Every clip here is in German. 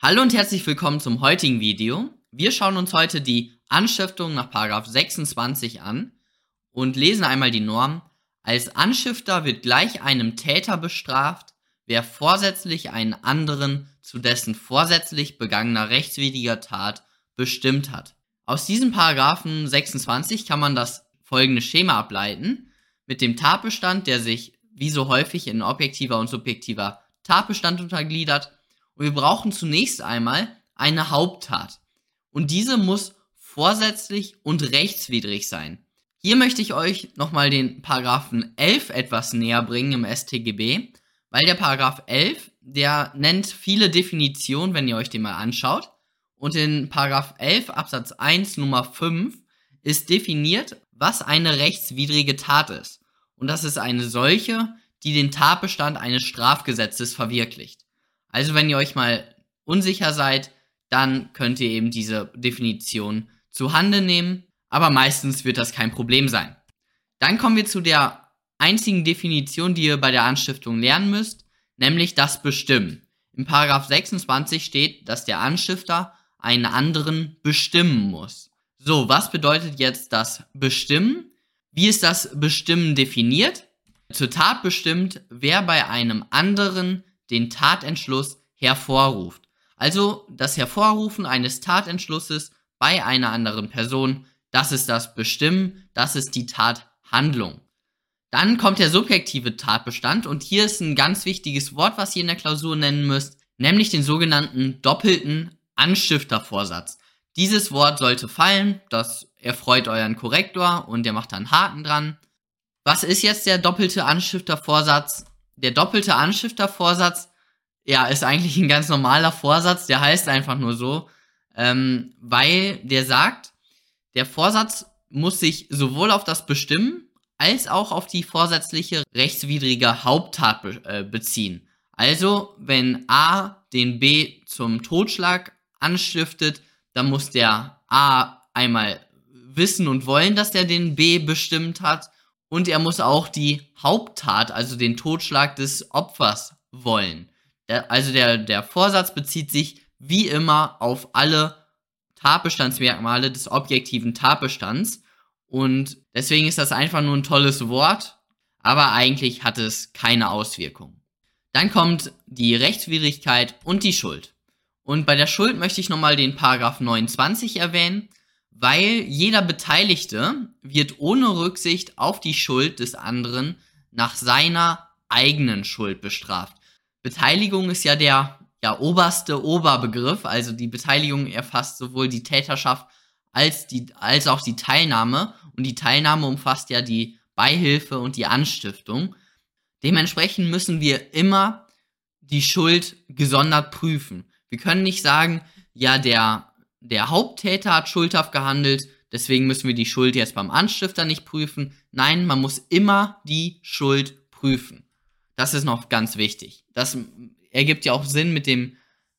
Hallo und herzlich willkommen zum heutigen Video. Wir schauen uns heute die Anstiftung nach 26 an und lesen einmal die Norm. Als Anstifter wird gleich einem Täter bestraft, wer vorsätzlich einen anderen zu dessen vorsätzlich begangener rechtswidriger Tat bestimmt hat. Aus diesem Paragraphen 26 kann man das folgende Schema ableiten. Mit dem Tatbestand, der sich wie so häufig in objektiver und subjektiver Tatbestand untergliedert, und wir brauchen zunächst einmal eine Haupttat. Und diese muss vorsätzlich und rechtswidrig sein. Hier möchte ich euch nochmal den Paragraphen 11 etwas näher bringen im StGB, weil der Paragraph 11, der nennt viele Definitionen, wenn ihr euch den mal anschaut. Und in Paragraph 11 Absatz 1 Nummer 5 ist definiert, was eine rechtswidrige Tat ist. Und das ist eine solche, die den Tatbestand eines Strafgesetzes verwirklicht. Also wenn ihr euch mal unsicher seid, dann könnt ihr eben diese Definition zu Hande nehmen, aber meistens wird das kein Problem sein. Dann kommen wir zu der einzigen Definition, die ihr bei der Anstiftung lernen müsst, nämlich das Bestimmen. Im Paragraph 26 steht, dass der Anstifter einen anderen bestimmen muss. So, was bedeutet jetzt das Bestimmen? Wie ist das Bestimmen definiert? Zur Tat bestimmt, wer bei einem anderen den Tatentschluss hervorruft. Also das Hervorrufen eines Tatentschlusses bei einer anderen Person, das ist das Bestimmen, das ist die Tathandlung. Dann kommt der subjektive Tatbestand und hier ist ein ganz wichtiges Wort, was ihr in der Klausur nennen müsst, nämlich den sogenannten doppelten Anstiftervorsatz. Dieses Wort sollte fallen, das erfreut euren Korrektor und der macht dann Haken dran. Was ist jetzt der doppelte Anstiftervorsatz? Der doppelte Anstiftervorsatz, ja, ist eigentlich ein ganz normaler Vorsatz, der heißt einfach nur so, ähm, weil der sagt, der Vorsatz muss sich sowohl auf das Bestimmen als auch auf die vorsätzliche rechtswidrige Haupttat be äh, beziehen. Also, wenn A den B zum Totschlag anstiftet, dann muss der A einmal wissen und wollen, dass er den B bestimmt hat und er muss auch die Haupttat, also den Totschlag des Opfers wollen. Der, also der, der Vorsatz bezieht sich wie immer auf alle Tatbestandsmerkmale des objektiven Tatbestands. Und deswegen ist das einfach nur ein tolles Wort, aber eigentlich hat es keine Auswirkung. Dann kommt die Rechtswidrigkeit und die Schuld. Und bei der Schuld möchte ich nochmal den Paragraph 29 erwähnen weil jeder Beteiligte wird ohne Rücksicht auf die Schuld des anderen nach seiner eigenen Schuld bestraft. Beteiligung ist ja der ja, oberste Oberbegriff, also die Beteiligung erfasst sowohl die Täterschaft als, die, als auch die Teilnahme und die Teilnahme umfasst ja die Beihilfe und die Anstiftung. Dementsprechend müssen wir immer die Schuld gesondert prüfen. Wir können nicht sagen, ja, der der Haupttäter hat schuldhaft gehandelt, deswegen müssen wir die Schuld jetzt beim Anstifter nicht prüfen. Nein, man muss immer die Schuld prüfen. Das ist noch ganz wichtig. Das ergibt ja auch Sinn mit dem,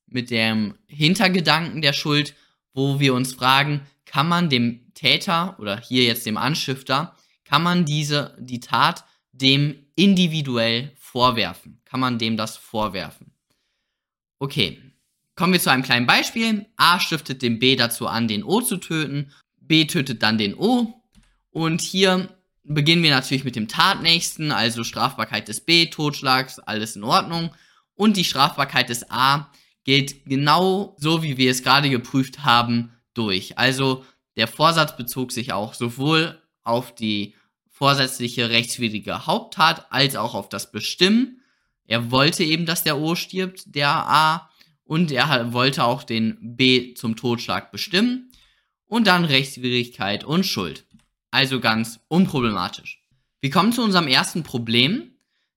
mit dem Hintergedanken der Schuld, wo wir uns fragen, kann man dem Täter oder hier jetzt dem Anstifter, kann man diese, die Tat dem individuell vorwerfen? Kann man dem das vorwerfen? Okay, Kommen wir zu einem kleinen Beispiel. A stiftet dem B dazu an, den O zu töten. B tötet dann den O. Und hier beginnen wir natürlich mit dem Tatnächsten, also Strafbarkeit des B, Totschlags, alles in Ordnung. Und die Strafbarkeit des A gilt genau so, wie wir es gerade geprüft haben, durch. Also der Vorsatz bezog sich auch sowohl auf die vorsätzliche rechtswidrige Haupttat als auch auf das Bestimmen. Er wollte eben, dass der O stirbt, der A und er wollte auch den B zum Totschlag bestimmen und dann Rechtswidrigkeit und Schuld. Also ganz unproblematisch. Wir kommen zu unserem ersten Problem,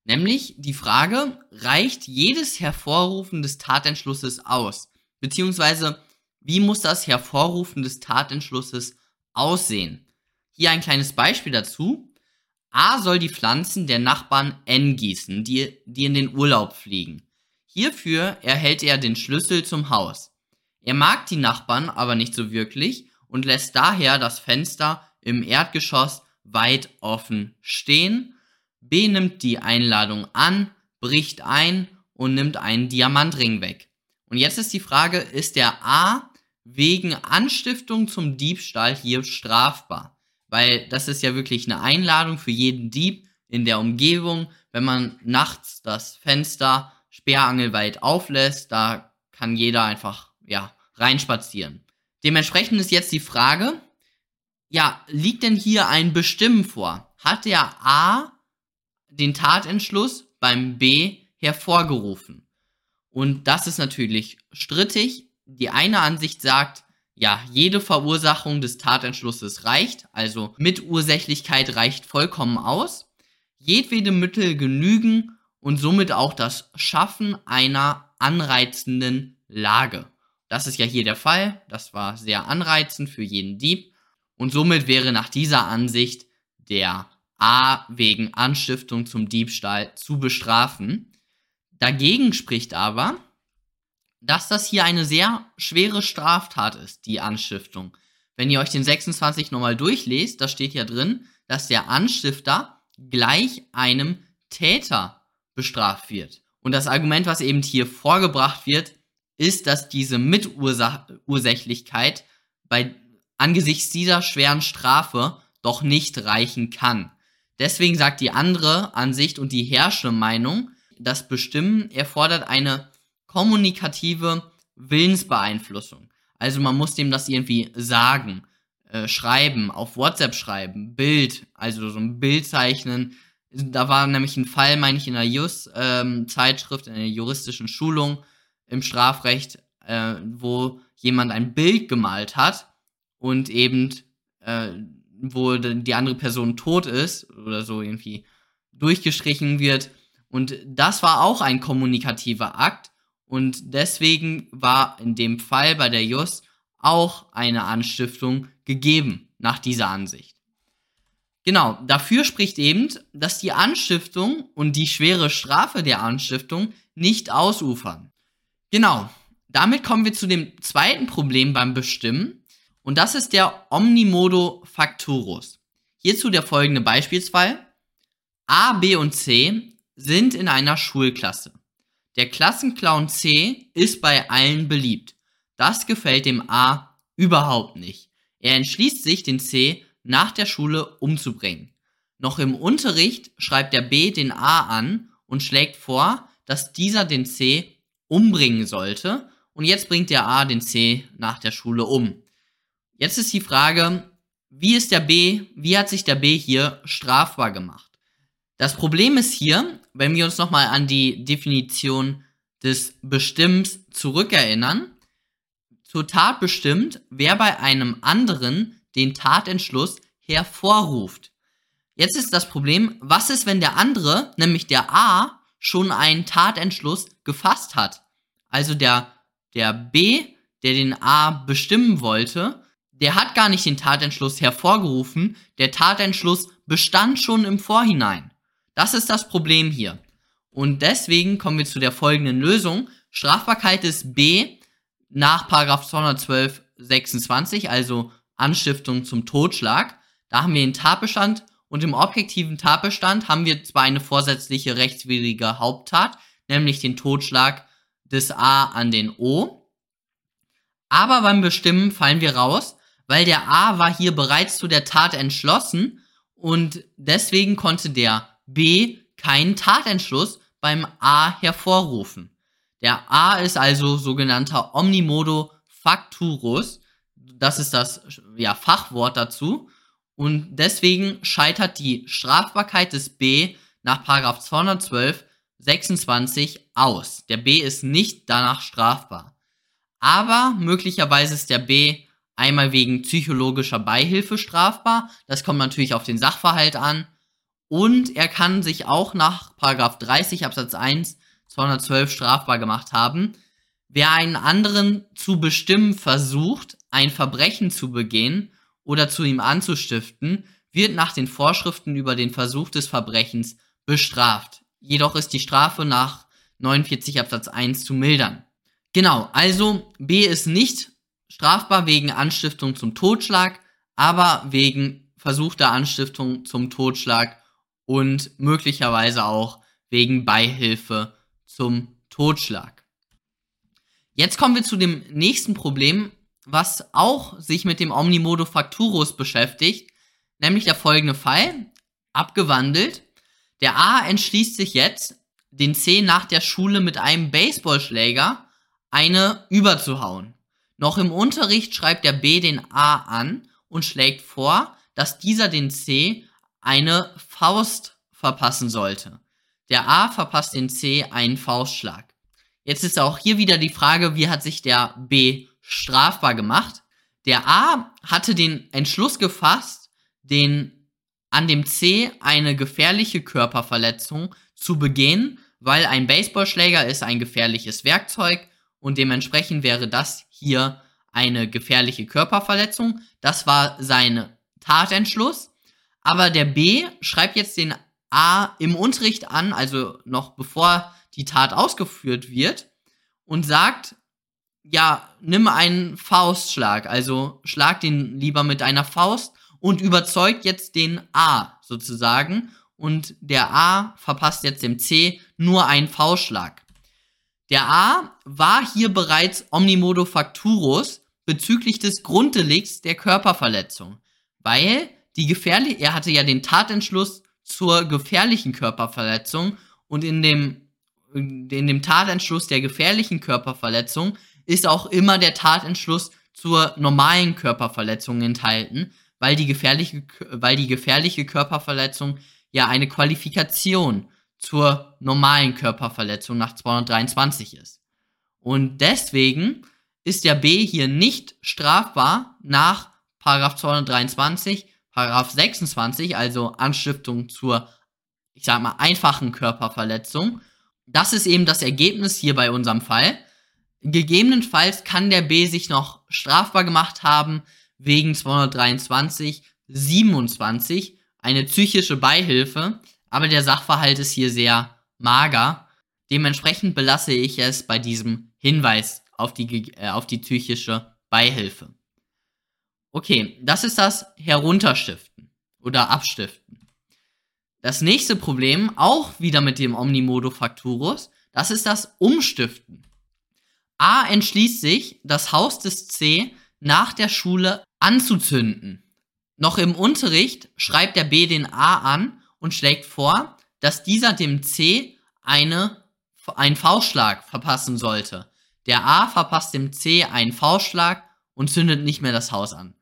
nämlich die Frage, reicht jedes Hervorrufen des Tatentschlusses aus? Beziehungsweise, wie muss das Hervorrufen des Tatentschlusses aussehen? Hier ein kleines Beispiel dazu. A soll die Pflanzen der Nachbarn N gießen, die, die in den Urlaub fliegen. Hierfür erhält er den Schlüssel zum Haus. Er mag die Nachbarn aber nicht so wirklich und lässt daher das Fenster im Erdgeschoss weit offen stehen. B nimmt die Einladung an, bricht ein und nimmt einen Diamantring weg. Und jetzt ist die Frage, ist der A wegen Anstiftung zum Diebstahl hier strafbar? Weil das ist ja wirklich eine Einladung für jeden Dieb in der Umgebung, wenn man nachts das Fenster sperrangelweit auflässt, da kann jeder einfach, ja, reinspazieren. Dementsprechend ist jetzt die Frage, ja, liegt denn hier ein Bestimmen vor? Hat der A den Tatentschluss beim B hervorgerufen? Und das ist natürlich strittig. Die eine Ansicht sagt, ja, jede Verursachung des Tatentschlusses reicht, also Mitursächlichkeit reicht vollkommen aus. Jedwede Mittel genügen und somit auch das Schaffen einer anreizenden Lage. Das ist ja hier der Fall. Das war sehr anreizend für jeden Dieb. Und somit wäre nach dieser Ansicht der A wegen Anstiftung zum Diebstahl zu bestrafen. Dagegen spricht aber, dass das hier eine sehr schwere Straftat ist, die Anstiftung. Wenn ihr euch den 26 nochmal durchlest, da steht ja drin, dass der Anstifter gleich einem Täter bestraft wird. Und das Argument, was eben hier vorgebracht wird, ist, dass diese Mitursächlichkeit bei angesichts dieser schweren Strafe doch nicht reichen kann. Deswegen sagt die andere Ansicht und die herrschende Meinung, das Bestimmen erfordert eine kommunikative Willensbeeinflussung. Also man muss dem das irgendwie sagen, äh, schreiben, auf WhatsApp schreiben, Bild, also so ein Bild zeichnen. Da war nämlich ein Fall, meine ich, in der Jus-Zeitschrift, ähm, in der juristischen Schulung im Strafrecht, äh, wo jemand ein Bild gemalt hat und eben, äh, wo die andere Person tot ist oder so irgendwie durchgestrichen wird und das war auch ein kommunikativer Akt. Und deswegen war in dem Fall bei der JUS auch eine Anstiftung gegeben, nach dieser Ansicht. Genau, dafür spricht eben, dass die Anstiftung und die schwere Strafe der Anstiftung nicht ausufern. Genau, damit kommen wir zu dem zweiten Problem beim Bestimmen und das ist der Omnimodo Facturus. Hierzu der folgende Beispielsfall. A, B und C sind in einer Schulklasse. Der Klassenclown C ist bei allen beliebt. Das gefällt dem A überhaupt nicht. Er entschließt sich, den C nach der Schule umzubringen. Noch im Unterricht schreibt der B den A an und schlägt vor, dass dieser den C umbringen sollte. Und jetzt bringt der A den C nach der Schule um. Jetzt ist die Frage, wie ist der B, wie hat sich der B hier strafbar gemacht? Das Problem ist hier, wenn wir uns nochmal an die Definition des Bestimmens zurückerinnern, zur Tat bestimmt, wer bei einem anderen den Tatentschluss hervorruft. Jetzt ist das Problem, was ist, wenn der andere, nämlich der A, schon einen Tatentschluss gefasst hat? Also der, der B, der den A bestimmen wollte, der hat gar nicht den Tatentschluss hervorgerufen, der Tatentschluss bestand schon im Vorhinein. Das ist das Problem hier. Und deswegen kommen wir zu der folgenden Lösung. Strafbarkeit ist B nach 212 26, also Anstiftung zum Totschlag. Da haben wir den Tatbestand und im objektiven Tatbestand haben wir zwar eine vorsätzliche rechtswidrige Haupttat, nämlich den Totschlag des A an den O, aber beim Bestimmen fallen wir raus, weil der A war hier bereits zu der Tat entschlossen und deswegen konnte der B keinen Tatentschluss beim A hervorrufen. Der A ist also sogenannter Omnimodo Facturus. Das ist das ja, Fachwort dazu. Und deswegen scheitert die Strafbarkeit des B nach 212 26 aus. Der B ist nicht danach strafbar. Aber möglicherweise ist der B einmal wegen psychologischer Beihilfe strafbar. Das kommt natürlich auf den Sachverhalt an. Und er kann sich auch nach 30 Absatz 1 212 strafbar gemacht haben. Wer einen anderen zu bestimmen versucht, ein Verbrechen zu begehen oder zu ihm anzustiften, wird nach den Vorschriften über den Versuch des Verbrechens bestraft. Jedoch ist die Strafe nach 49 Absatz 1 zu mildern. Genau, also B ist nicht strafbar wegen Anstiftung zum Totschlag, aber wegen versuchter Anstiftung zum Totschlag und möglicherweise auch wegen Beihilfe zum Totschlag. Jetzt kommen wir zu dem nächsten Problem, was auch sich mit dem Omnimodo Facturus beschäftigt, nämlich der folgende Fall, abgewandelt. Der A entschließt sich jetzt, den C nach der Schule mit einem Baseballschläger eine überzuhauen. Noch im Unterricht schreibt der B den A an und schlägt vor, dass dieser den C eine Faust verpassen sollte. Der A verpasst den C einen Faustschlag. Jetzt ist auch hier wieder die Frage, wie hat sich der B strafbar gemacht? Der A hatte den Entschluss gefasst, den an dem C eine gefährliche Körperverletzung zu begehen, weil ein Baseballschläger ist ein gefährliches Werkzeug und dementsprechend wäre das hier eine gefährliche Körperverletzung. Das war sein Tatentschluss. Aber der B schreibt jetzt den A im Unterricht an, also noch bevor die Tat ausgeführt wird, und sagt, ja, nimm einen Faustschlag, also schlag den lieber mit einer Faust und überzeugt jetzt den A sozusagen und der A verpasst jetzt dem C nur einen Faustschlag. Der A war hier bereits Omnimodo Facturus bezüglich des Grunddelikts der Körperverletzung, weil die gefährliche, er hatte ja den Tatentschluss zur gefährlichen Körperverletzung und in dem, in dem Tatentschluss der gefährlichen Körperverletzung ist auch immer der Tatentschluss zur normalen Körperverletzung enthalten, weil die gefährliche, weil die gefährliche Körperverletzung ja eine Qualifikation zur normalen Körperverletzung nach 223 ist. Und deswegen ist der B hier nicht strafbar nach Paragraph 223, Paragraph 26, also Anstiftung zur, ich sag mal, einfachen Körperverletzung. Das ist eben das Ergebnis hier bei unserem Fall. Gegebenenfalls kann der B sich noch strafbar gemacht haben wegen 223, 27, eine psychische Beihilfe, aber der Sachverhalt ist hier sehr mager. Dementsprechend belasse ich es bei diesem Hinweis auf die, äh, auf die psychische Beihilfe. Okay, das ist das Herunterstiften oder Abstiften. Das nächste Problem, auch wieder mit dem Omnimodo Facturus, das ist das Umstiften. A entschließt sich, das Haus des C nach der Schule anzuzünden. Noch im Unterricht schreibt der B den A an und schlägt vor, dass dieser dem C eine, einen Faustschlag verpassen sollte. Der A verpasst dem C einen Faustschlag und zündet nicht mehr das Haus an.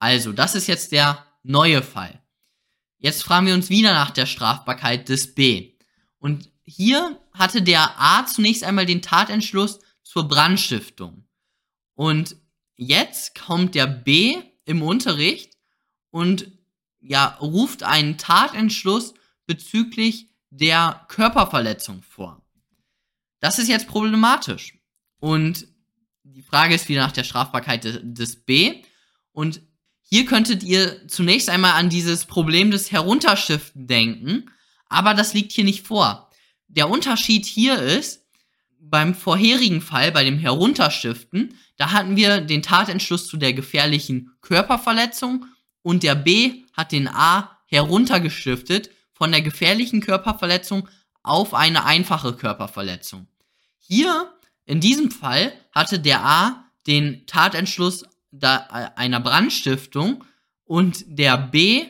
Also, das ist jetzt der neue Fall. Jetzt fragen wir uns wieder nach der Strafbarkeit des B. Und hier hatte der A zunächst einmal den Tatentschluss zur Brandstiftung. Und jetzt kommt der B im Unterricht und ja, ruft einen Tatentschluss bezüglich der Körperverletzung vor. Das ist jetzt problematisch. Und die Frage ist wieder nach der Strafbarkeit des, des B. Und hier könntet ihr zunächst einmal an dieses Problem des Herunterschiften denken, aber das liegt hier nicht vor. Der Unterschied hier ist, beim vorherigen Fall, bei dem Herunterstiften, da hatten wir den Tatentschluss zu der gefährlichen Körperverletzung und der B hat den A heruntergestiftet von der gefährlichen Körperverletzung auf eine einfache Körperverletzung. Hier, in diesem Fall, hatte der A den Tatentschluss einer Brandstiftung und der B,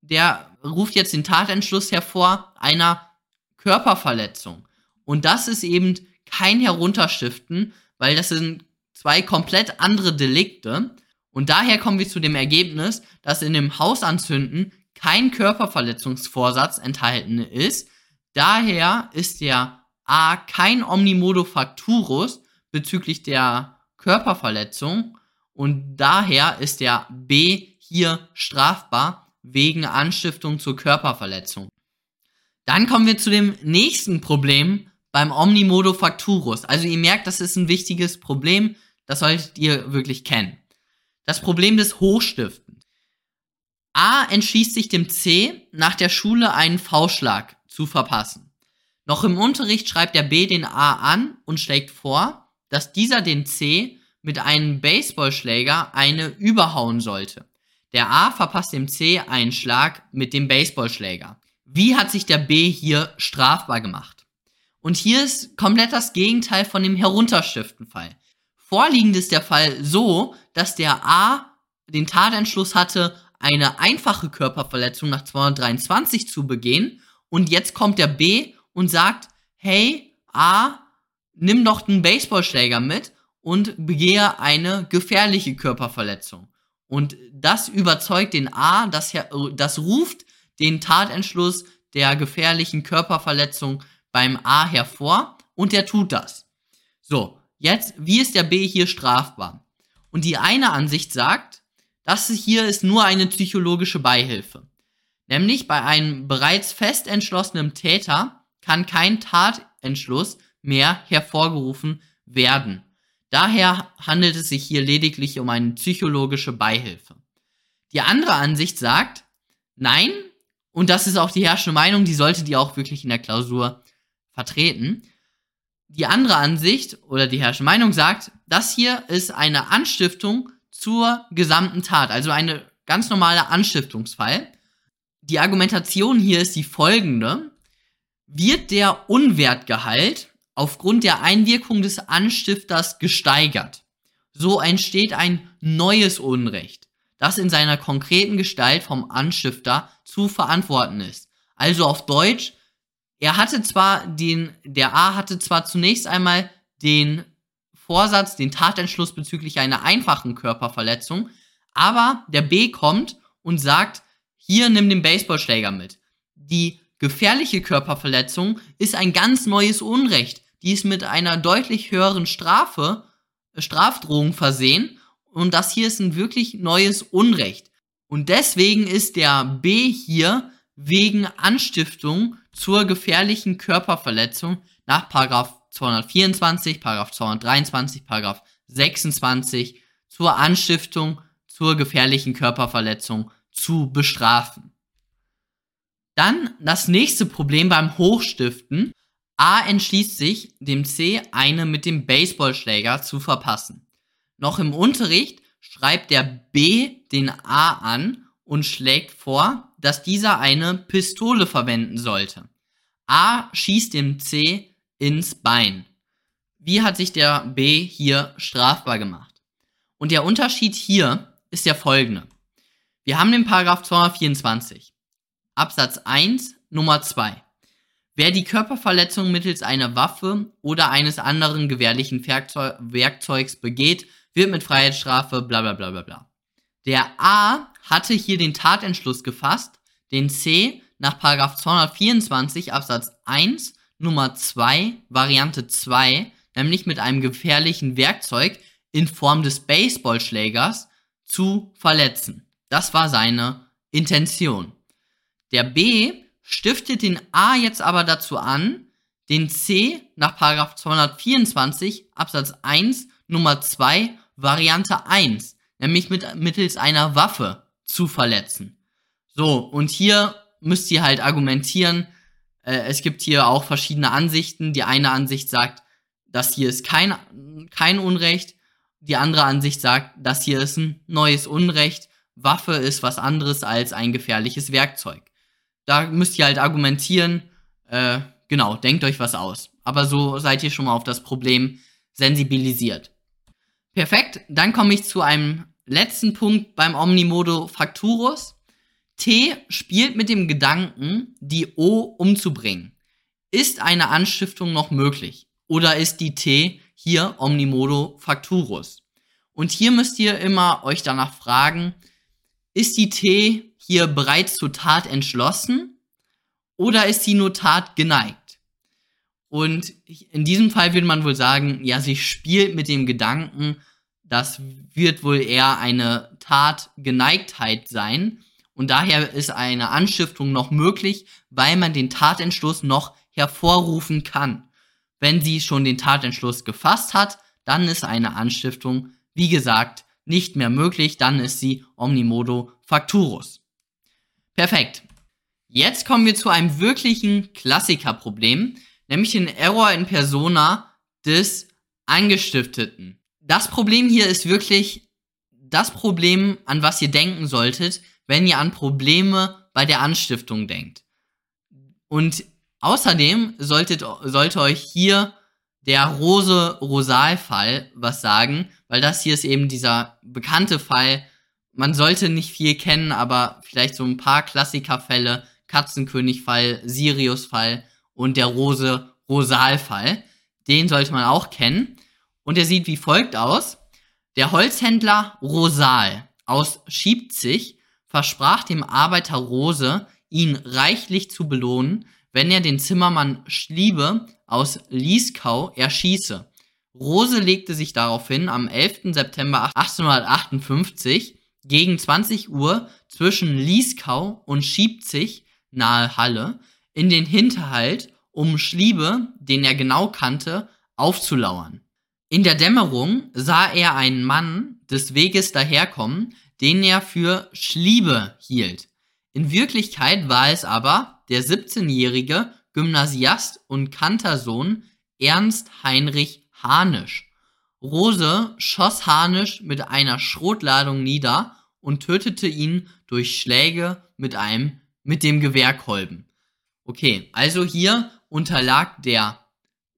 der ruft jetzt den Tatentschluss hervor einer Körperverletzung. Und das ist eben kein Herunterstiften, weil das sind zwei komplett andere Delikte. Und daher kommen wir zu dem Ergebnis, dass in dem Hausanzünden kein Körperverletzungsvorsatz enthalten ist. Daher ist der A kein Omnimodo Facturus bezüglich der Körperverletzung und daher ist der B hier strafbar wegen Anstiftung zur Körperverletzung. Dann kommen wir zu dem nächsten Problem beim Omnimodo Facturus. Also ihr merkt, das ist ein wichtiges Problem, das solltet ihr wirklich kennen. Das Problem des Hochstiftens. A entschließt sich dem C, nach der Schule einen V-Schlag zu verpassen. Noch im Unterricht schreibt der B den A an und schlägt vor, dass dieser den C mit einem Baseballschläger eine überhauen sollte. Der A verpasst dem C einen Schlag mit dem Baseballschläger. Wie hat sich der B hier strafbar gemacht? Und hier ist komplett das Gegenteil von dem Herunterstiftenfall. Vorliegend ist der Fall so, dass der A den Tatentschluss hatte, eine einfache Körperverletzung nach 223 zu begehen und jetzt kommt der B und sagt, hey, A, nimm doch einen Baseballschläger mit und begehe eine gefährliche Körperverletzung. Und das überzeugt den A, das, das ruft den Tatentschluss der gefährlichen Körperverletzung beim A hervor und der tut das. So, jetzt, wie ist der B hier strafbar? Und die eine Ansicht sagt, das hier ist nur eine psychologische Beihilfe. Nämlich bei einem bereits fest entschlossenen Täter kann kein Tatentschluss mehr hervorgerufen werden. Daher handelt es sich hier lediglich um eine psychologische Beihilfe. Die andere Ansicht sagt, nein, und das ist auch die herrschende Meinung, die sollte die auch wirklich in der Klausur vertreten. Die andere Ansicht oder die herrschende Meinung sagt, das hier ist eine Anstiftung zur gesamten Tat, also eine ganz normale Anstiftungsfall. Die Argumentation hier ist die folgende. Wird der Unwertgehalt aufgrund der Einwirkung des Anstifters gesteigert. So entsteht ein neues Unrecht, das in seiner konkreten Gestalt vom Anstifter zu verantworten ist. Also auf Deutsch, er hatte zwar den, der A hatte zwar zunächst einmal den Vorsatz, den Tatentschluss bezüglich einer einfachen Körperverletzung, aber der B kommt und sagt, hier nimm den Baseballschläger mit. Die gefährliche Körperverletzung ist ein ganz neues Unrecht, die ist mit einer deutlich höheren Strafe, äh, Strafdrohung versehen. Und das hier ist ein wirklich neues Unrecht. Und deswegen ist der B hier wegen Anstiftung zur gefährlichen Körperverletzung nach Paragraph 224, Paragraph 223, Paragraph 26 zur Anstiftung zur gefährlichen Körperverletzung zu bestrafen. Dann das nächste Problem beim Hochstiften. A entschließt sich, dem C eine mit dem Baseballschläger zu verpassen. Noch im Unterricht schreibt der B den A an und schlägt vor, dass dieser eine Pistole verwenden sollte. A schießt dem C ins Bein. Wie hat sich der B hier strafbar gemacht? Und der Unterschied hier ist der folgende. Wir haben den Paragraph 224, Absatz 1, Nummer 2. Wer die Körperverletzung mittels einer Waffe oder eines anderen gewährlichen Werkzeug Werkzeugs begeht, wird mit Freiheitsstrafe bla bla bla bla bla. Der A hatte hier den Tatentschluss gefasst, den C nach 224 Absatz 1 Nummer 2 Variante 2, nämlich mit einem gefährlichen Werkzeug in Form des Baseballschlägers zu verletzen. Das war seine Intention. Der B stiftet den A jetzt aber dazu an, den C nach 224 Absatz 1 Nummer 2 Variante 1, nämlich mit, mittels einer Waffe zu verletzen. So, und hier müsst ihr halt argumentieren, äh, es gibt hier auch verschiedene Ansichten. Die eine Ansicht sagt, das hier ist kein, kein Unrecht. Die andere Ansicht sagt, das hier ist ein neues Unrecht. Waffe ist was anderes als ein gefährliches Werkzeug da müsst ihr halt argumentieren, äh, genau, denkt euch was aus. Aber so seid ihr schon mal auf das Problem sensibilisiert. Perfekt, dann komme ich zu einem letzten Punkt beim Omnimodo Facturus. T spielt mit dem Gedanken, die O umzubringen. Ist eine Anstiftung noch möglich? Oder ist die T hier Omnimodo Facturus? Und hier müsst ihr immer euch danach fragen, ist die T hier bereits zur Tat entschlossen oder ist sie nur Tat geneigt? Und in diesem Fall würde man wohl sagen, ja, sie spielt mit dem Gedanken, das wird wohl eher eine Tatgeneigtheit sein. Und daher ist eine Anstiftung noch möglich, weil man den Tatentschluss noch hervorrufen kann. Wenn sie schon den Tatentschluss gefasst hat, dann ist eine Anstiftung, wie gesagt, nicht mehr möglich, dann ist sie omnimodo facturus. Perfekt. Jetzt kommen wir zu einem wirklichen Klassikerproblem, nämlich den Error in Persona des Angestifteten. Das Problem hier ist wirklich das Problem, an was ihr denken solltet, wenn ihr an Probleme bei der Anstiftung denkt. Und außerdem solltet, sollte euch hier der Rose-Rosal-Fall was sagen, weil das hier ist eben dieser bekannte Fall. Man sollte nicht viel kennen, aber vielleicht so ein paar Klassikerfälle. Katzenkönig-Fall, Sirius-Fall und der Rose-Rosal-Fall. Den sollte man auch kennen. Und der sieht wie folgt aus. Der Holzhändler Rosal aus Schiebzig versprach dem Arbeiter Rose, ihn reichlich zu belohnen, wenn er den Zimmermann Schliebe aus Lieskau erschieße. Rose legte sich daraufhin am 11. September 1858 gegen 20 Uhr zwischen Lieskau und Schiebzig nahe Halle in den Hinterhalt, um Schliebe, den er genau kannte, aufzulauern. In der Dämmerung sah er einen Mann des Weges daherkommen, den er für Schliebe hielt. In Wirklichkeit war es aber der 17-jährige Gymnasiast und Kantersohn Ernst Heinrich Hanisch. Rose schoss Hanisch mit einer Schrotladung nieder und tötete ihn durch Schläge mit einem mit dem Gewehrkolben. Okay, also hier unterlag der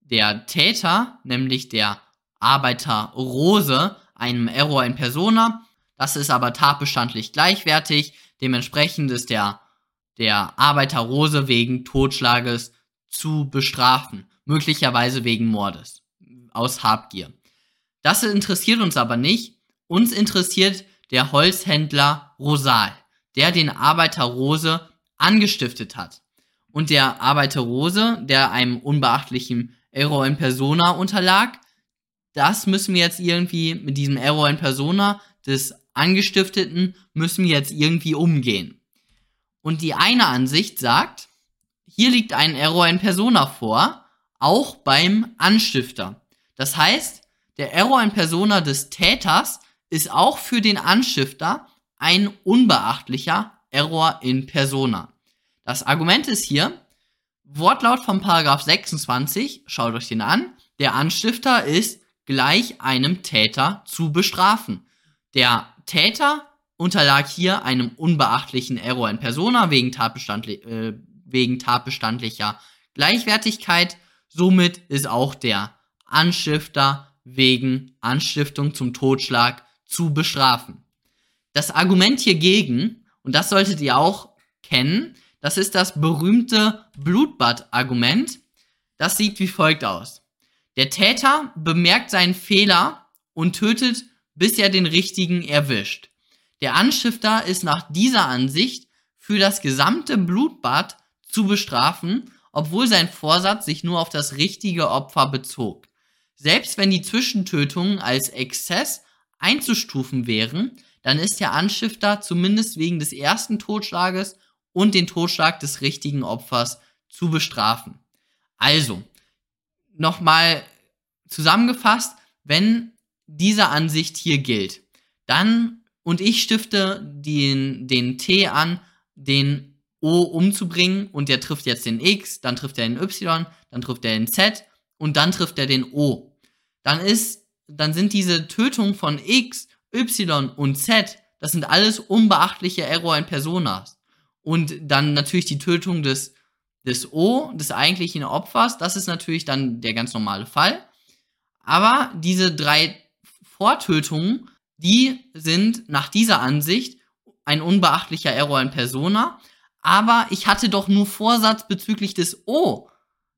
der Täter, nämlich der Arbeiter Rose, einem Error in Persona. Das ist aber tatbestandlich gleichwertig. Dementsprechend ist der der Arbeiter Rose wegen Totschlages zu bestrafen, möglicherweise wegen Mordes aus Habgier. Das interessiert uns aber nicht. Uns interessiert der Holzhändler Rosal, der den Arbeiter Rose angestiftet hat. Und der Arbeiter Rose, der einem unbeachtlichen Error in Persona unterlag, das müssen wir jetzt irgendwie mit diesem Error in Persona des Angestifteten müssen wir jetzt irgendwie umgehen. Und die eine Ansicht sagt, hier liegt ein Error in Persona vor, auch beim Anstifter. Das heißt, der Error in Persona des Täters ist auch für den Anstifter ein unbeachtlicher Error in Persona. Das Argument ist hier, Wortlaut vom Paragraph 26, schaut euch den an, der Anstifter ist gleich einem Täter zu bestrafen. Der Täter unterlag hier einem unbeachtlichen Error in Persona wegen, tatbestandli äh, wegen tatbestandlicher Gleichwertigkeit. Somit ist auch der Anstifter wegen Anstiftung zum Totschlag zu bestrafen. Das Argument hiergegen, und das solltet ihr auch kennen, das ist das berühmte Blutbad-Argument. Das sieht wie folgt aus. Der Täter bemerkt seinen Fehler und tötet, bis er den richtigen erwischt. Der Anstifter ist nach dieser Ansicht für das gesamte Blutbad zu bestrafen, obwohl sein Vorsatz sich nur auf das richtige Opfer bezog. Selbst wenn die Zwischentötungen als Exzess einzustufen wären, dann ist der Anstifter zumindest wegen des ersten Totschlages und den Totschlag des richtigen Opfers zu bestrafen. Also, nochmal zusammengefasst, wenn diese Ansicht hier gilt, dann und ich stifte den, den T an, den O umzubringen und der trifft jetzt den X, dann trifft er den Y, dann trifft er den Z und dann trifft er den O. Dann ist, dann sind diese Tötungen von X, Y und Z, das sind alles unbeachtliche Error in Personas. Und dann natürlich die Tötung des, des O, des eigentlichen Opfers, das ist natürlich dann der ganz normale Fall. Aber diese drei Vortötungen die sind nach dieser Ansicht ein unbeachtlicher Error in Persona, aber ich hatte doch nur Vorsatz bezüglich des O.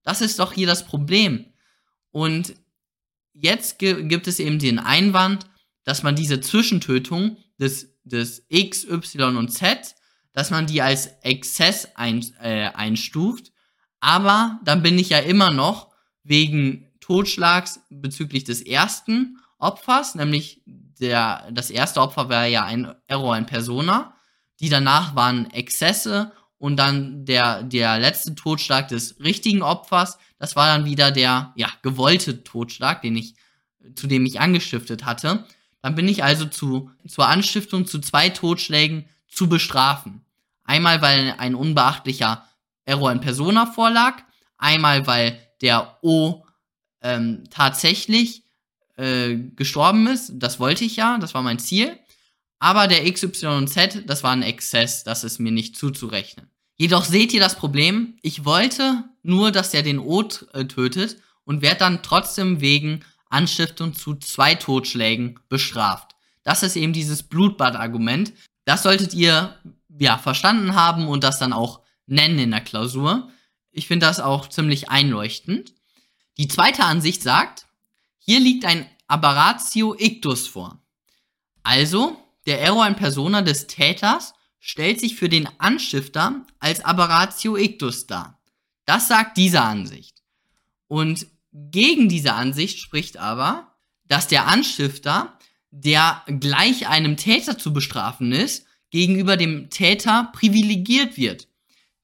Das ist doch hier das Problem. Und jetzt gibt es eben den Einwand, dass man diese Zwischentötung des, des X, Y und Z, dass man die als Exzess ein, äh, einstuft. Aber dann bin ich ja immer noch wegen Totschlags bezüglich des ersten Opfers, nämlich der, das erste Opfer war ja ein Error in Persona. Die danach waren Exzesse und dann der, der letzte Totschlag des richtigen Opfers, das war dann wieder der, ja, gewollte Totschlag, den ich, zu dem ich angestiftet hatte. Dann bin ich also zu, zur Anstiftung zu zwei Totschlägen zu bestrafen. Einmal, weil ein unbeachtlicher Error in Persona vorlag, einmal, weil der O ähm, tatsächlich äh, gestorben ist. Das wollte ich ja, das war mein Ziel. Aber der XYZ, das war ein Exzess, das ist mir nicht zuzurechnen. Jedoch seht ihr das Problem, ich wollte nur, dass er den O äh, tötet und wird dann trotzdem wegen Anstiftung zu zwei Totschlägen bestraft. Das ist eben dieses Blutbad-Argument. Das solltet ihr ja verstanden haben und das dann auch nennen in der Klausur. Ich finde das auch ziemlich einleuchtend. Die zweite Ansicht sagt, hier liegt ein Aberratio ictus vor. Also, der Error in persona des Täters stellt sich für den Anstifter als Aberratio ictus dar. Das sagt diese Ansicht. Und gegen diese Ansicht spricht aber, dass der Anstifter, der gleich einem Täter zu bestrafen ist, gegenüber dem Täter privilegiert wird.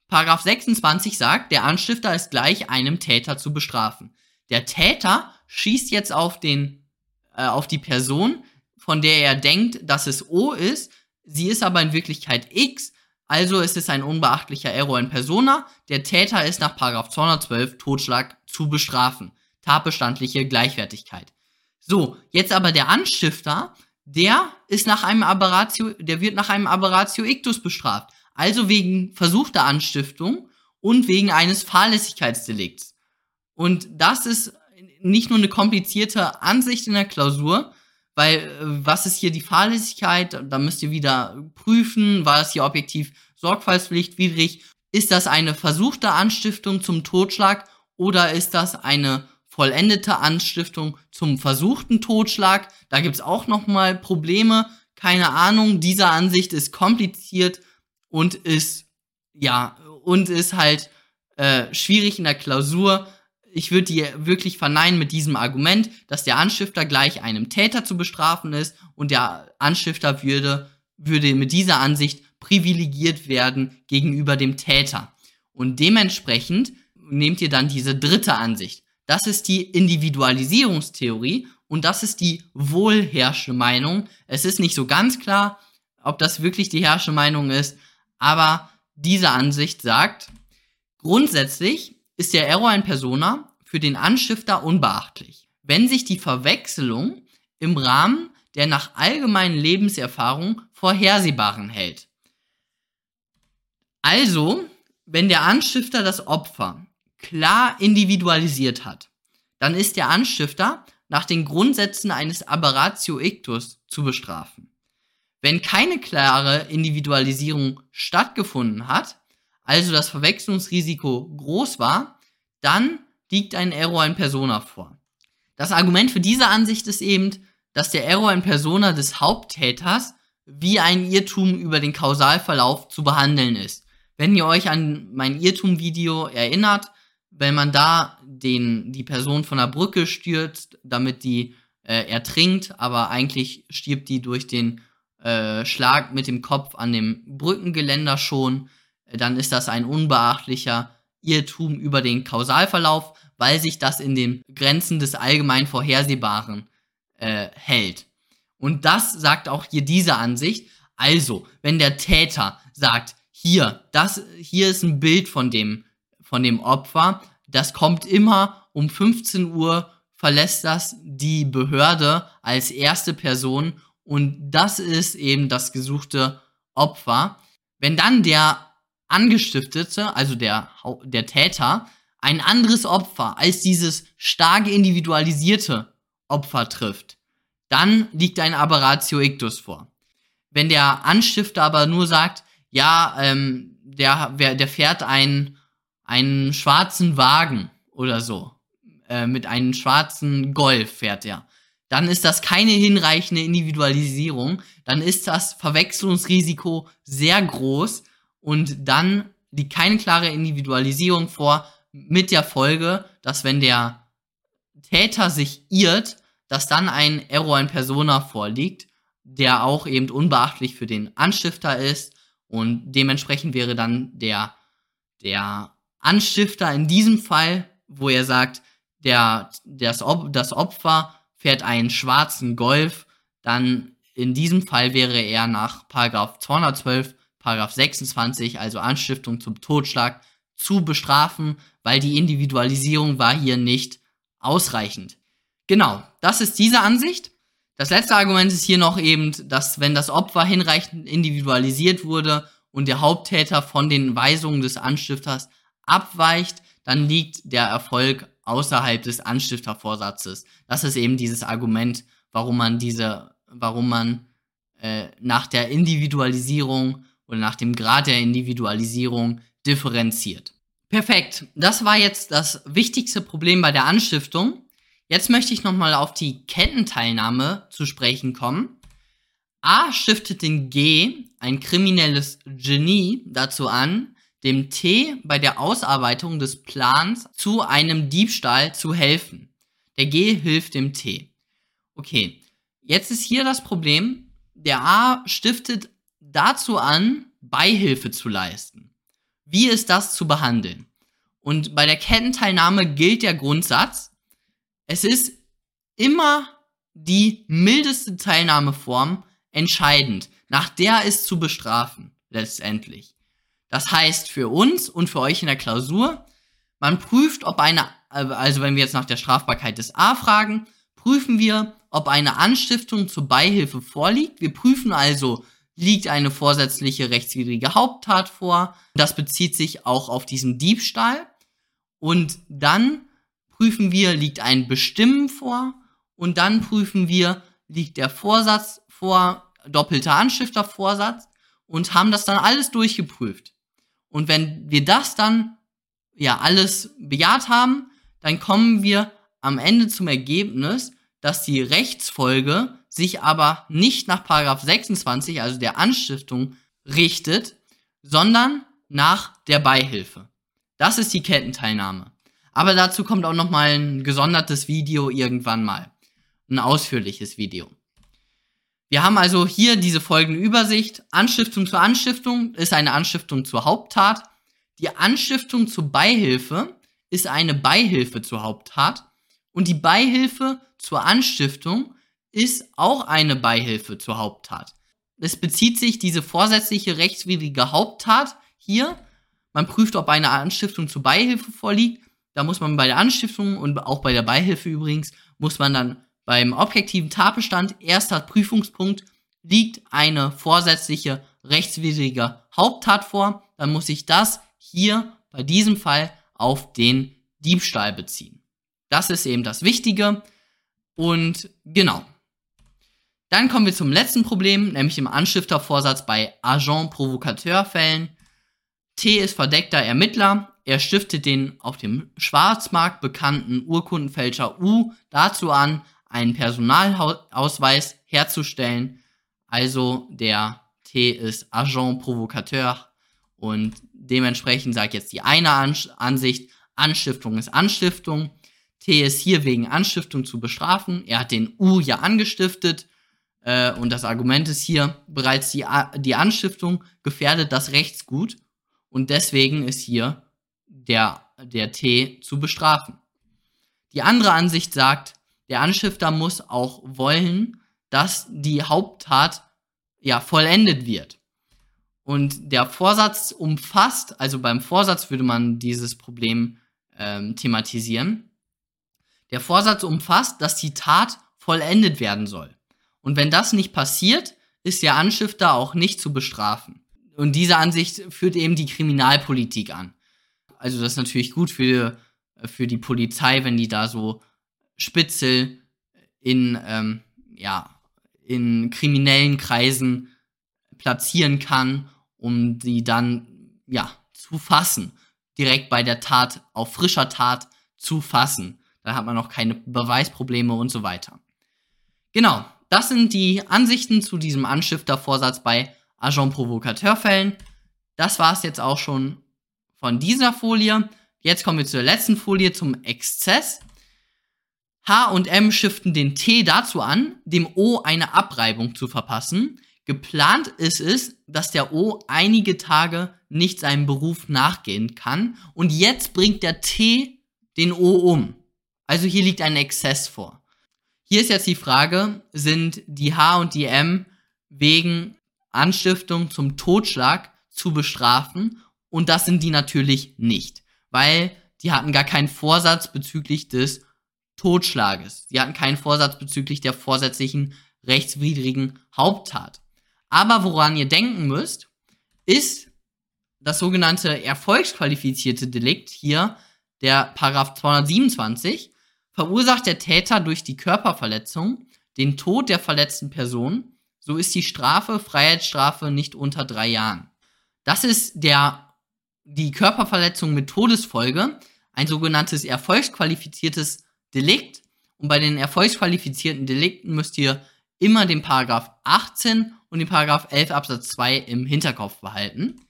Paragraph 26 sagt, der Anstifter ist gleich einem Täter zu bestrafen. Der Täter schießt jetzt auf den, äh, auf die Person, von der er denkt, dass es O ist. Sie ist aber in Wirklichkeit X. Also ist es ein unbeachtlicher Error in persona. Der Täter ist nach Paragraph 212 Totschlag zu bestrafen. Tatbestandliche Gleichwertigkeit. So, jetzt aber der Anstifter, der ist nach einem Aberratio, der wird nach einem Aberratio ictus bestraft. Also wegen versuchter Anstiftung und wegen eines Fahrlässigkeitsdelikts. Und das ist nicht nur eine komplizierte Ansicht in der Klausur, weil äh, was ist hier die Fahrlässigkeit? Da müsst ihr wieder prüfen, war das hier objektiv sorgfaltspflichtwidrig? Ist das eine versuchte Anstiftung zum Totschlag oder ist das eine vollendete Anstiftung zum versuchten Totschlag? Da gibt's auch nochmal Probleme. Keine Ahnung, diese Ansicht ist kompliziert und ist, ja, und ist halt äh, schwierig in der Klausur. Ich würde die wirklich verneinen mit diesem Argument, dass der Anstifter gleich einem Täter zu bestrafen ist und der Anstifter würde, würde mit dieser Ansicht privilegiert werden gegenüber dem Täter. Und dementsprechend nehmt ihr dann diese dritte Ansicht. Das ist die Individualisierungstheorie und das ist die wohlherrschende Meinung. Es ist nicht so ganz klar, ob das wirklich die herrschende Meinung ist, aber diese Ansicht sagt, grundsätzlich ist der Error in Persona für den Anstifter unbeachtlich, wenn sich die Verwechslung im Rahmen der nach allgemeinen Lebenserfahrung vorhersehbaren hält. Also, wenn der Anstifter das Opfer klar individualisiert hat, dann ist der Anstifter nach den Grundsätzen eines Aberratio ictus zu bestrafen. Wenn keine klare Individualisierung stattgefunden hat, also das Verwechslungsrisiko groß war, dann liegt ein Error in Persona vor. Das Argument für diese Ansicht ist eben, dass der Error in Persona des Haupttäters wie ein Irrtum über den Kausalverlauf zu behandeln ist. Wenn ihr euch an mein Irrtum-Video erinnert, wenn man da den, die Person von der Brücke stürzt, damit die äh, ertrinkt, aber eigentlich stirbt die durch den äh, Schlag mit dem Kopf an dem Brückengeländer schon, äh, dann ist das ein unbeachtlicher Irrtum über den Kausalverlauf, weil sich das in den Grenzen des allgemein Vorhersehbaren äh, hält. Und das sagt auch hier diese Ansicht. Also, wenn der Täter sagt, hier, das, hier ist ein Bild von dem, von dem Opfer, das kommt immer um 15 Uhr, verlässt das die Behörde als erste Person und das ist eben das gesuchte Opfer. Wenn dann der Angestiftete, also der, der Täter, ein anderes Opfer als dieses stark individualisierte Opfer trifft, dann liegt ein Aberratio ictus vor. Wenn der Anstifter aber nur sagt, ja, ähm, der, der fährt einen, einen schwarzen Wagen oder so, äh, mit einem schwarzen Golf fährt er, dann ist das keine hinreichende Individualisierung, dann ist das Verwechslungsrisiko sehr groß und dann liegt keine klare Individualisierung vor mit der Folge, dass wenn der Täter sich irrt, dass dann ein Error in Persona vorliegt, der auch eben unbeachtlich für den Anstifter ist und dementsprechend wäre dann der, der Anstifter in diesem Fall, wo er sagt, der, das, das Opfer fährt einen schwarzen Golf, dann in diesem Fall wäre er nach Paragraph 212, Paragraph 26, also Anstiftung zum Totschlag, zu bestrafen, weil die Individualisierung war hier nicht ausreichend. Genau, das ist diese Ansicht. Das letzte Argument ist hier noch eben, dass wenn das Opfer hinreichend individualisiert wurde und der Haupttäter von den Weisungen des Anstifters abweicht, dann liegt der Erfolg außerhalb des Anstiftervorsatzes. Das ist eben dieses Argument, warum man diese, warum man äh, nach der Individualisierung oder nach dem Grad der Individualisierung differenziert. Perfekt. Das war jetzt das wichtigste Problem bei der Anstiftung. Jetzt möchte ich nochmal auf die Kettenteilnahme zu sprechen kommen. A stiftet den G, ein kriminelles Genie, dazu an, dem T bei der Ausarbeitung des Plans zu einem Diebstahl zu helfen. Der G hilft dem T. Okay, jetzt ist hier das Problem, der A stiftet dazu an, Beihilfe zu leisten. Wie ist das zu behandeln? Und bei der Kettenteilnahme gilt der Grundsatz, es ist immer die mildeste Teilnahmeform entscheidend. Nach der ist zu bestrafen, letztendlich. Das heißt für uns und für euch in der Klausur, man prüft, ob eine, also wenn wir jetzt nach der Strafbarkeit des A fragen, prüfen wir, ob eine Anstiftung zur Beihilfe vorliegt. Wir prüfen also, liegt eine vorsätzliche rechtswidrige Haupttat vor. Das bezieht sich auch auf diesen Diebstahl. Und dann prüfen wir, liegt ein Bestimmen vor. Und dann prüfen wir, liegt der Vorsatz vor, doppelter Anstiftervorsatz. Und haben das dann alles durchgeprüft. Und wenn wir das dann ja alles bejaht haben, dann kommen wir am Ende zum Ergebnis, dass die Rechtsfolge sich aber nicht nach Paragraph 26, also der Anstiftung, richtet, sondern nach der Beihilfe. Das ist die Kettenteilnahme. Aber dazu kommt auch noch mal ein gesondertes Video irgendwann mal. Ein ausführliches Video. Wir haben also hier diese folgende Übersicht. Anstiftung zur Anstiftung ist eine Anstiftung zur Haupttat. Die Anstiftung zur Beihilfe ist eine Beihilfe zur Haupttat. Und die Beihilfe zur Anstiftung ist auch eine Beihilfe zur Haupttat. Es bezieht sich diese vorsätzliche rechtswidrige Haupttat hier. Man prüft, ob eine Anstiftung zur Beihilfe vorliegt. Da muss man bei der Anstiftung und auch bei der Beihilfe übrigens, muss man dann beim objektiven Tatbestand, erster Prüfungspunkt, liegt eine vorsätzliche rechtswidrige Haupttat vor, dann muss ich das hier bei diesem Fall auf den Diebstahl beziehen. Das ist eben das Wichtige. Und genau. Dann kommen wir zum letzten Problem, nämlich im Anstiftervorsatz bei Agent-Provocateur-Fällen. T ist verdeckter Ermittler. Er stiftet den auf dem Schwarzmarkt bekannten Urkundenfälscher U dazu an, einen Personalausweis herzustellen. Also der T ist Agent Provocateur und dementsprechend sagt jetzt die eine Ansicht, Anstiftung ist Anstiftung. T ist hier wegen Anstiftung zu bestrafen. Er hat den U ja angestiftet. Äh, und das Argument ist hier, bereits die, die Anstiftung gefährdet das Rechtsgut. Und deswegen ist hier der, der T zu bestrafen. Die andere Ansicht sagt, der Anstifter muss auch wollen, dass die Haupttat ja vollendet wird. Und der Vorsatz umfasst, also beim Vorsatz würde man dieses Problem ähm, thematisieren. Der Vorsatz umfasst, dass die Tat vollendet werden soll. Und wenn das nicht passiert, ist der Anstifter auch nicht zu bestrafen. Und diese Ansicht führt eben die Kriminalpolitik an. Also das ist natürlich gut für, für die Polizei, wenn die da so Spitzel in, ähm, ja, in kriminellen Kreisen platzieren kann, um die dann ja, zu fassen. Direkt bei der Tat, auf frischer Tat zu fassen. Da hat man noch keine Beweisprobleme und so weiter. Genau, das sind die Ansichten zu diesem Anstiftervorsatz bei Agent Provocateur-Fällen. Das war es jetzt auch schon von dieser Folie. Jetzt kommen wir zur letzten Folie, zum Exzess. H und M shiften den T dazu an, dem O eine Abreibung zu verpassen. Geplant ist es, dass der O einige Tage nicht seinem Beruf nachgehen kann. Und jetzt bringt der T den O um. Also hier liegt ein Exzess vor. Hier ist jetzt die Frage, sind die H und die M wegen Anstiftung zum Totschlag zu bestrafen? Und das sind die natürlich nicht, weil die hatten gar keinen Vorsatz bezüglich des Totschlages. Die hatten keinen Vorsatz bezüglich der vorsätzlichen rechtswidrigen Haupttat. Aber woran ihr denken müsst, ist das sogenannte erfolgsqualifizierte Delikt hier der Paragraph 227, verursacht der Täter durch die Körperverletzung den Tod der verletzten Person, so ist die Strafe Freiheitsstrafe nicht unter drei Jahren. Das ist der, die Körperverletzung mit Todesfolge, ein sogenanntes erfolgsqualifiziertes Delikt. Und bei den erfolgsqualifizierten Delikten müsst ihr immer den Paragraph 18 und den Paragraph 11 Absatz 2 im Hinterkopf behalten.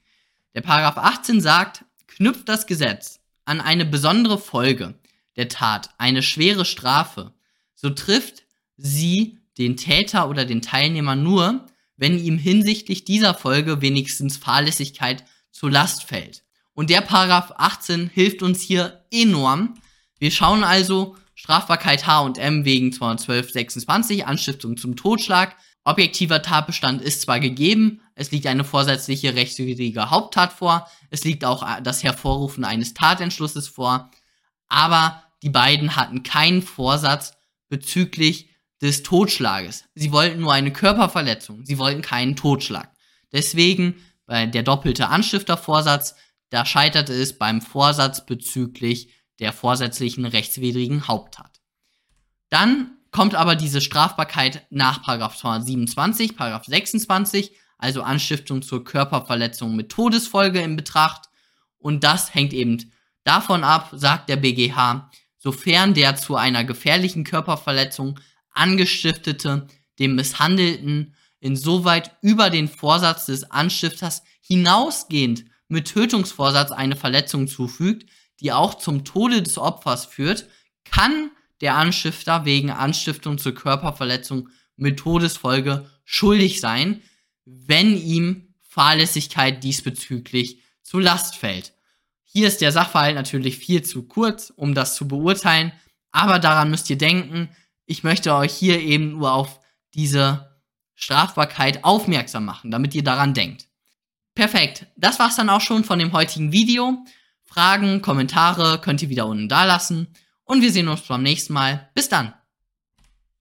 Der Paragraph 18 sagt, knüpft das Gesetz an eine besondere Folge der Tat eine schwere Strafe, so trifft sie den Täter oder den Teilnehmer nur, wenn ihm hinsichtlich dieser Folge wenigstens Fahrlässigkeit zur Last fällt. Und der Paragraph 18 hilft uns hier enorm. Wir schauen also Strafbarkeit H und M wegen 212.26, Anstiftung zum Totschlag. Objektiver Tatbestand ist zwar gegeben, es liegt eine vorsätzliche rechtswidrige Haupttat vor, es liegt auch das Hervorrufen eines Tatentschlusses vor, aber die beiden hatten keinen Vorsatz bezüglich des Totschlages. Sie wollten nur eine Körperverletzung, sie wollten keinen Totschlag. Deswegen bei der doppelte Anstiftervorsatz, da scheiterte es beim Vorsatz bezüglich der vorsätzlichen rechtswidrigen Haupttat. Dann kommt aber diese Strafbarkeit nach 227, 26, also Anstiftung zur Körperverletzung mit Todesfolge in Betracht. Und das hängt eben davon ab, sagt der BGH, sofern der zu einer gefährlichen Körperverletzung angestiftete dem Misshandelten insoweit über den Vorsatz des Anstifters hinausgehend mit Tötungsvorsatz eine Verletzung zufügt, die auch zum Tode des Opfers führt, kann der Anstifter wegen Anstiftung zur Körperverletzung mit Todesfolge schuldig sein, wenn ihm Fahrlässigkeit diesbezüglich zu Last fällt. Hier ist der Sachverhalt natürlich viel zu kurz, um das zu beurteilen, aber daran müsst ihr denken. Ich möchte euch hier eben nur auf diese Strafbarkeit aufmerksam machen, damit ihr daran denkt. Perfekt, das war's dann auch schon von dem heutigen Video. Fragen, Kommentare könnt ihr wieder unten da lassen und wir sehen uns beim nächsten Mal. Bis dann!